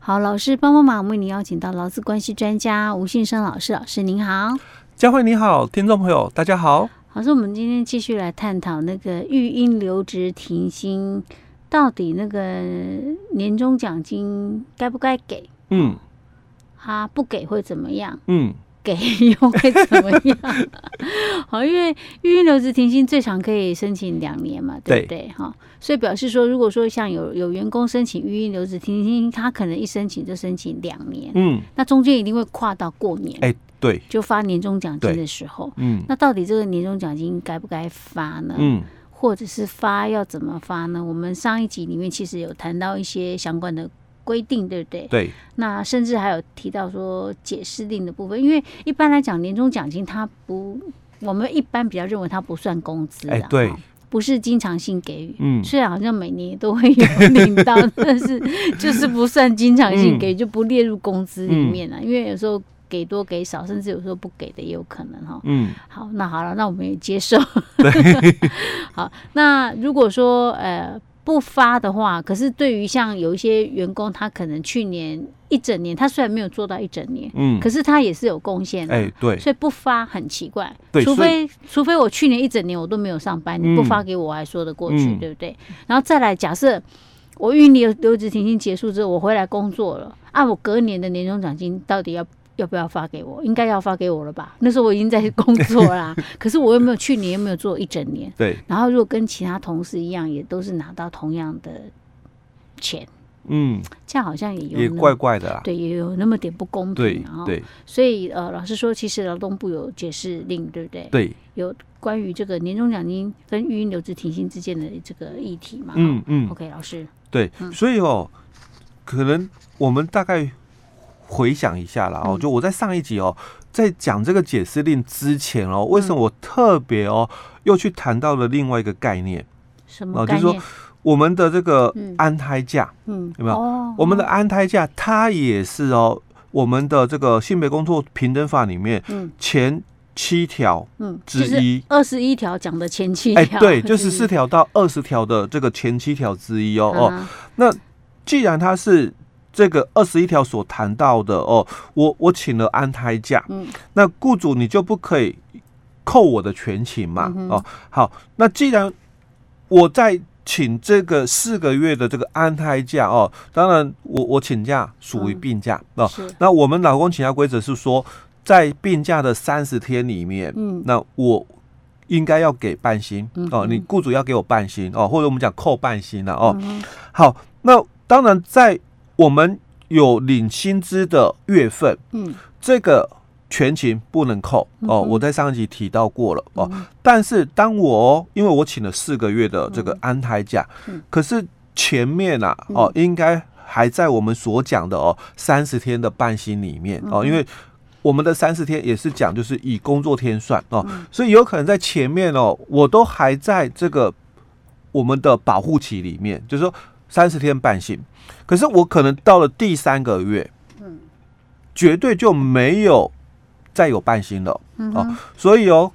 好，老师帮帮忙，我们为您邀请到劳资关系专家吴信生老师，老师您好，佳慧你好，听众朋友大家好。老师，我们今天继续来探讨那个育婴留职停薪，到底那个年终奖金该不该给？嗯，他不给会怎么样？嗯。给又会怎么样？好，因为育婴留职停薪最长可以申请两年嘛，对不对？哈，所以表示说，如果说像有有员工申请育婴留职停薪，他可能一申请就申请两年，嗯，那中间一定会跨到过年，哎，对，就发年终奖金的时候，嗯，那到底这个年终奖金该不该发呢？嗯，或者是发要怎么发呢？我们上一集里面其实有谈到一些相关的。规定对不对？对。那甚至还有提到说解释令的部分，因为一般来讲年终奖金它不，我们一般比较认为它不算工资啊，对，不是经常性给予。嗯，虽然好像每年都会有领到，但是就是不算经常性给予，就不列入工资里面了。因为有时候给多给少，甚至有时候不给的也有可能哈。嗯，好，那好了，那我们也接受。对。好，那如果说呃。不发的话，可是对于像有一些员工，他可能去年一整年，他虽然没有做到一整年，嗯，可是他也是有贡献的，哎，对，所以不发很奇怪，对，除非除非我去年一整年我都没有上班，你不发给我还说得过去，嗯、对不对？然后再来，假设我育婴留职停薪结束之后，我回来工作了，啊，我隔年的年终奖金到底要？要不要发给我？应该要发给我了吧？那时候我已经在工作啦，可是我又没有去年又没有做一整年。对。然后如果跟其他同事一样，也都是拿到同样的钱，嗯，这样好像也有也怪怪的啦。对，也有那么点不公平。然后，对。所以呃，老师说，其实劳动部有解释令，对不对？对。有关于这个年终奖金跟育婴留职停薪之间的这个议题嘛？嗯嗯。OK，老师。对，所以哦，可能我们大概。回想一下啦，哦，就我在上一集哦，在讲这个解释令之前哦，为什么我特别哦又去谈到了另外一个概念？什么概念？就是说我们的这个安胎假，嗯，有没有？我们的安胎假，它也是哦，我们的这个性别工作平等法里面前七条嗯之一，二十一条讲的前七条，哎，对，就十四条到二十条的这个前七条之一哦哦。那既然它是这个二十一条所谈到的哦，我我请了安胎假，嗯，那雇主你就不可以扣我的全勤嘛，嗯、哦，好，那既然我在请这个四个月的这个安胎假哦，当然我我请假属于病假、嗯、哦，那我们老公请假规则是说，在病假的三十天里面，嗯，那我应该要给半薪、哦，你雇主要给我半薪哦，或者我们讲扣半薪了哦，嗯、好，那当然在我们有领薪资的月份，嗯，这个全勤不能扣哦。我在上一集提到过了哦。但是当我因为我请了四个月的这个安胎假，可是前面啊哦，应该还在我们所讲的哦三十天的半薪里面哦，因为我们的三十天也是讲就是以工作天算哦，所以有可能在前面哦，我都还在这个我们的保护期里面，就是说。三十天半薪，可是我可能到了第三个月，嗯，绝对就没有再有半薪了，嗯所以哦，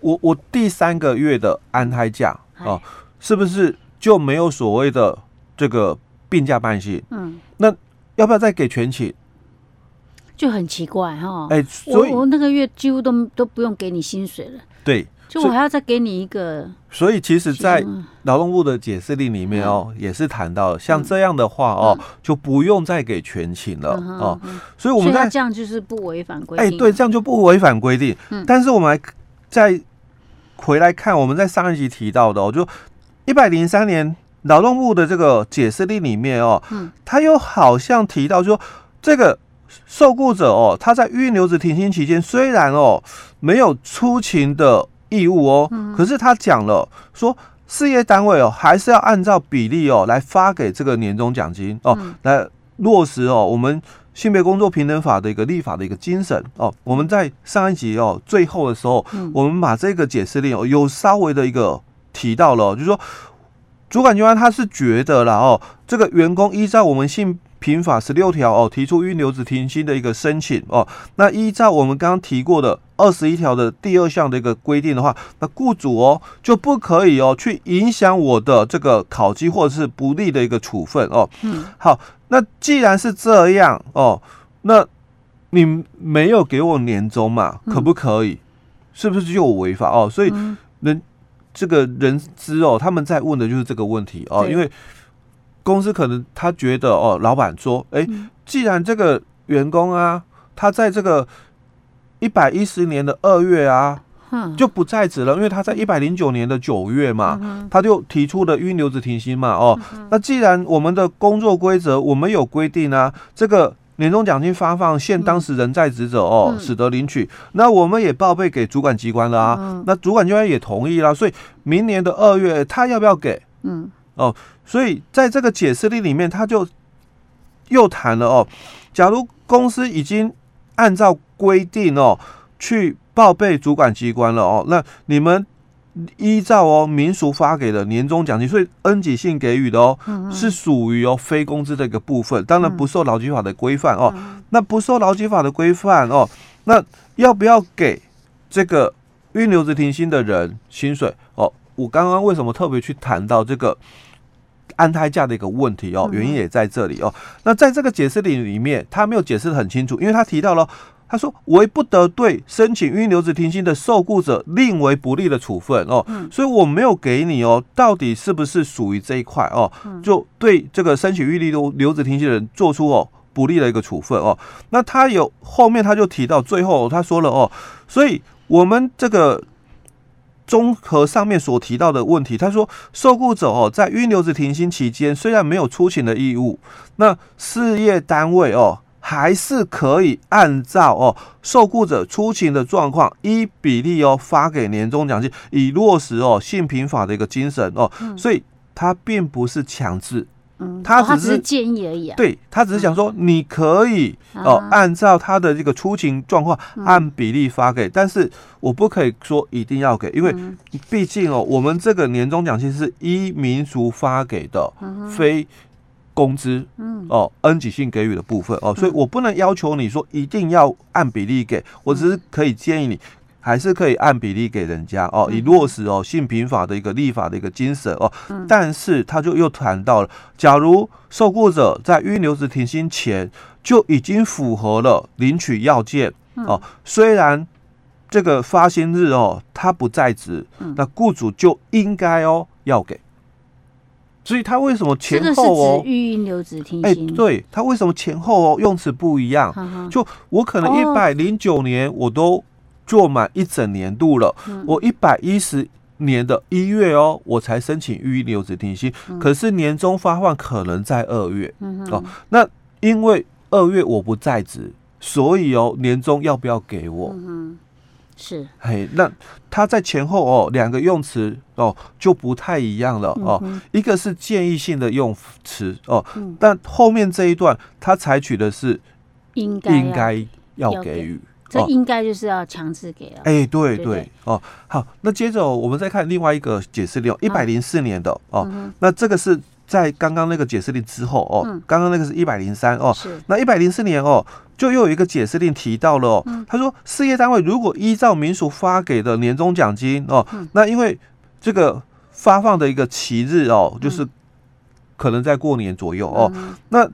我我第三个月的安胎假哦，是不是就没有所谓的这个病假半薪？嗯，那要不要再给全勤？就很奇怪哈，哎，所以我，我那个月几乎都都不用给你薪水了，对。就我还要再给你一个，所以其实，在劳动部的解释令里面哦，也是谈到像这样的话哦，就不用再给全勤了哦。所以我们在这样就是不违反规定，哎，对，这样就不违反规定。但是我们来再回来看，我们在上一集提到的哦，就一百零三年劳动部的这个解释令里面哦，嗯，他又好像提到说，这个受雇者哦，他在预留职停薪期间，虽然哦没有出勤的。义务哦，可是他讲了说，事业单位哦还是要按照比例哦来发给这个年终奖金哦，来落实哦我们性别工作平等法的一个立法的一个精神哦。我们在上一集哦最后的时候，我们把这个解释令哦有稍微的一个提到了，就是说主管机关他是觉得了哦，这个员工依照我们性平法十六条哦，提出预留职停薪的一个申请哦。那依照我们刚刚提过的二十一条的第二项的一个规定的话，那雇主哦就不可以哦去影响我的这个考绩或者是不利的一个处分哦。嗯，好，那既然是这样哦，那你没有给我年终嘛，可不可以？是不是就有违法哦？所以人这个人资哦，他们在问的就是这个问题哦，因为。公司可能他觉得哦，老板说，哎、欸，既然这个员工啊，他在这个一百一十年的二月啊，就不在职了，因为他在一百零九年的九月嘛，他就提出了预留职停薪嘛，哦，那既然我们的工作规则我们有规定啊，这个年终奖金发放限当时人在职者哦，使得领取，那我们也报备给主管机关了啊，那主管机关也同意了，所以明年的二月他要不要给？嗯，哦。所以在这个解释力里面，他就又谈了哦，假如公司已经按照规定哦去报备主管机关了哦，那你们依照哦民俗发给的年终奖金，所以恩给性给予的哦，是属于哦非工资的一个部分，当然不受劳基法的规范哦。那不受劳基法的规范哦，那要不要给这个预留职停薪的人薪水哦？我刚刚为什么特别去谈到这个？安胎假的一个问题哦，原因也在这里哦。那在这个解释里里面，他没有解释的很清楚，因为他提到了，他说为不得对申请预留职停薪的受雇者另为不利的处分哦，所以我没有给你哦，到底是不是属于这一块哦？就对这个申请预留留职停薪的人做出哦不利的一个处分哦。那他有后面他就提到最后他说了哦，所以我们这个。综合上面所提到的问题，他说受雇者哦，在预留职停薪期间，虽然没有出勤的义务，那事业单位哦，还是可以按照哦受雇者出勤的状况，依比例哦发给年终奖金，以落实哦性平法的一个精神哦，所以它并不是强制。嗯，他只是，哦、建议而已啊。对，他只是想说，你可以哦，呃，按照他的这个出勤状况按比例发给，嗯，但是我不可以说一定要给，因为毕竟哦，我们这个年终奖金是依民俗发给的，非工资哦，恩给性给予的部分哦，所以我不能要求你说一定要按比例给，我只是可以建议你。还是可以按比例给人家哦，以落实哦性平法的一个立法的一个精神哦。但是他就又谈到了，假如受雇者在预留职停薪前就已经符合了领取要件哦，虽然这个发薪日哦他不在职，那雇主就应该哦要给。所以他为什么前后哦预留职停薪？哎，对他为什么前后哦用词不一样？就我可能一百零九年我都。做满一整年度了，我一百一十年的一月哦，我才申请预留职停薪，可是年终发放可能在二月哦。那因为二月我不在职，所以哦，年终要不要给我？是，嘿，那他在前后哦，两个用词哦就不太一样了哦。一个是建议性的用词哦，但后面这一段他采取的是应该应该要给予。这应该就是要强制给了。哎、欸，对对，对哦，好，那接着我们再看另外一个解释令，一百零四年的哦，嗯、那这个是在刚刚那个解释令之后哦，刚刚、嗯、那个是一百零三哦，是。那一百零四年哦，就又有一个解释令提到了他说事业单位如果依照民俗发给的年终奖金哦，嗯、那因为这个发放的一个期日哦，就是可能在过年左右哦，嗯、那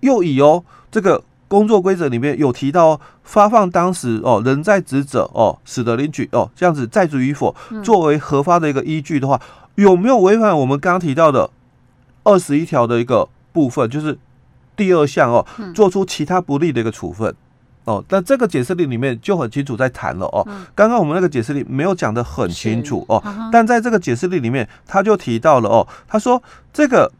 又以哦这个。工作规则里面有提到，发放当时哦，人在职者哦，使得领取哦，这样子在职与否作为核发的一个依据的话，有没有违反我们刚刚提到的二十一条的一个部分？就是第二项哦，做出其他不利的一个处分哦。但这个解释令里面就很清楚在谈了哦。刚刚我们那个解释令没有讲得很清楚哦，但在这个解释令里面，他就提到了哦，他说这个。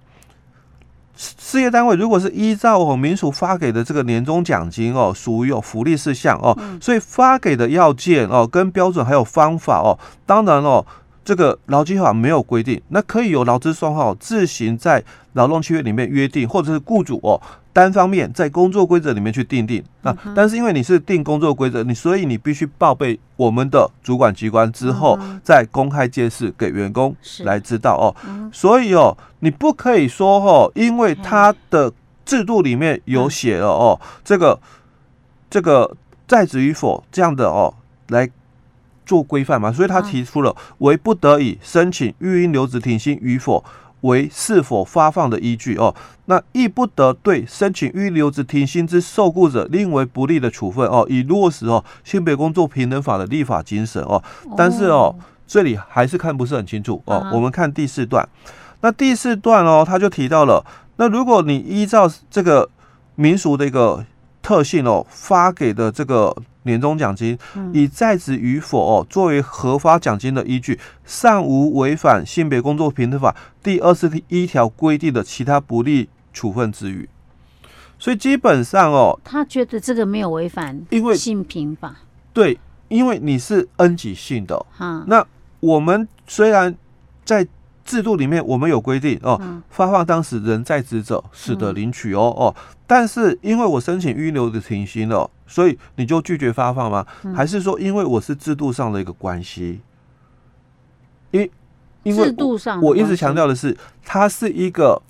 事业单位如果是依照哦民署发给的这个年终奖金哦，属于有福利事项哦，所以发给的要件哦跟标准还有方法哦，当然哦这个劳基法没有规定，那可以由劳资双方自行在劳动契约里面约定，或者是雇主哦。单方面在工作规则里面去订定。啊，但是因为你是定工作规则，你所以你必须报备我们的主管机关之后，再公开揭示给员工来知道哦。所以哦，你不可以说哦，因为他的制度里面有写了哦，这个这个在职与否这样的哦来做规范嘛，所以他提出了为不得已申请育婴留职停薪与否为是否发放的依据哦，那亦不得对申请育婴留职停薪之受雇者另为不利的处分哦，以落实哦性别工作平等法的立法精神哦，但是哦这里还是看不是很清楚哦，我们看第四段，那第四段哦他就提到了。那如果你依照这个民俗的一个特性哦，发给的这个年终奖金，以在职与否哦作为核发奖金的依据，尚无违反性别工作平等法第二十一条规定的其他不利处分之余，所以基本上哦，他觉得这个没有违反，因为性平法。对，因为你是 N 级性的，那我们虽然在。制度里面我们有规定哦，发放当时人在职者使得领取哦哦，但是因为我申请预留的停薪了，所以你就拒绝发放吗？还是说因为我是制度上的一个关系？因因为制度上，我一直强调的是，它是一个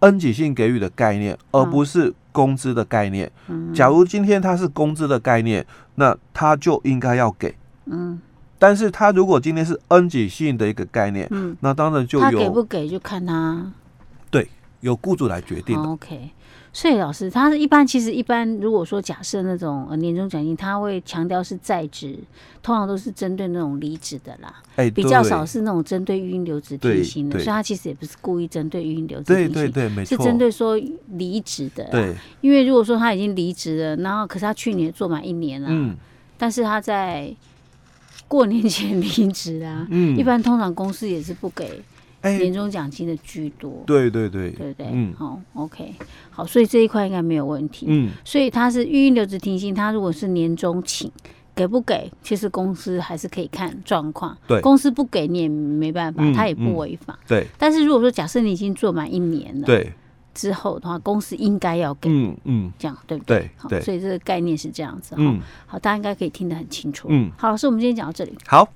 恩给性给予的概念，而不是工资的概念。假如今天它是工资的概念，那它就应该要给。嗯。但是他如果今天是恩给性的一个概念，嗯，那当然就有他给不给就看他，对，由雇主来决定。OK，所以老师，他是一般其实一般如果说假设那种呃年终奖金，他会强调是在职，通常都是针对那种离职的啦，哎，比较少是那种针对育婴留职停薪的，所以他其实也不是故意针对育婴留职停薪，对对对，没错，是针对说离职的，对，因为如果说他已经离职了，然后可是他去年做满一年了，嗯，但是他在。过年前 离职啊，嗯，一般通常公司也是不给年终奖金的居多，对对对，对对，嗯，好，OK，好，所以这一块应该没有问题，嗯，所以他是育婴留职停薪，他如果是年终请给不给，其实公司还是可以看状况，对，公司不给你也没办法，他也不违法，对，但是如果说假设你已经做满一年了，对。之后的话，公司应该要给，嗯嗯，这样对不对？对，好，所以这个概念是这样子哈。嗯，好，大家应该可以听得很清楚。嗯，好，老师，我们今天讲到这里。好。